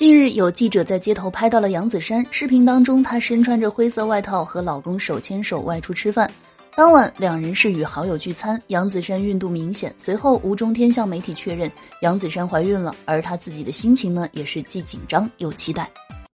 近日有记者在街头拍到了杨子姗视频当中她身穿着灰色外套和老公手牵手外出吃饭。当晚两人是与好友聚餐杨子姗孕肚明显随后吴中天向媒体确认杨子姗怀孕了而她自己的心情呢也是既紧张又期待。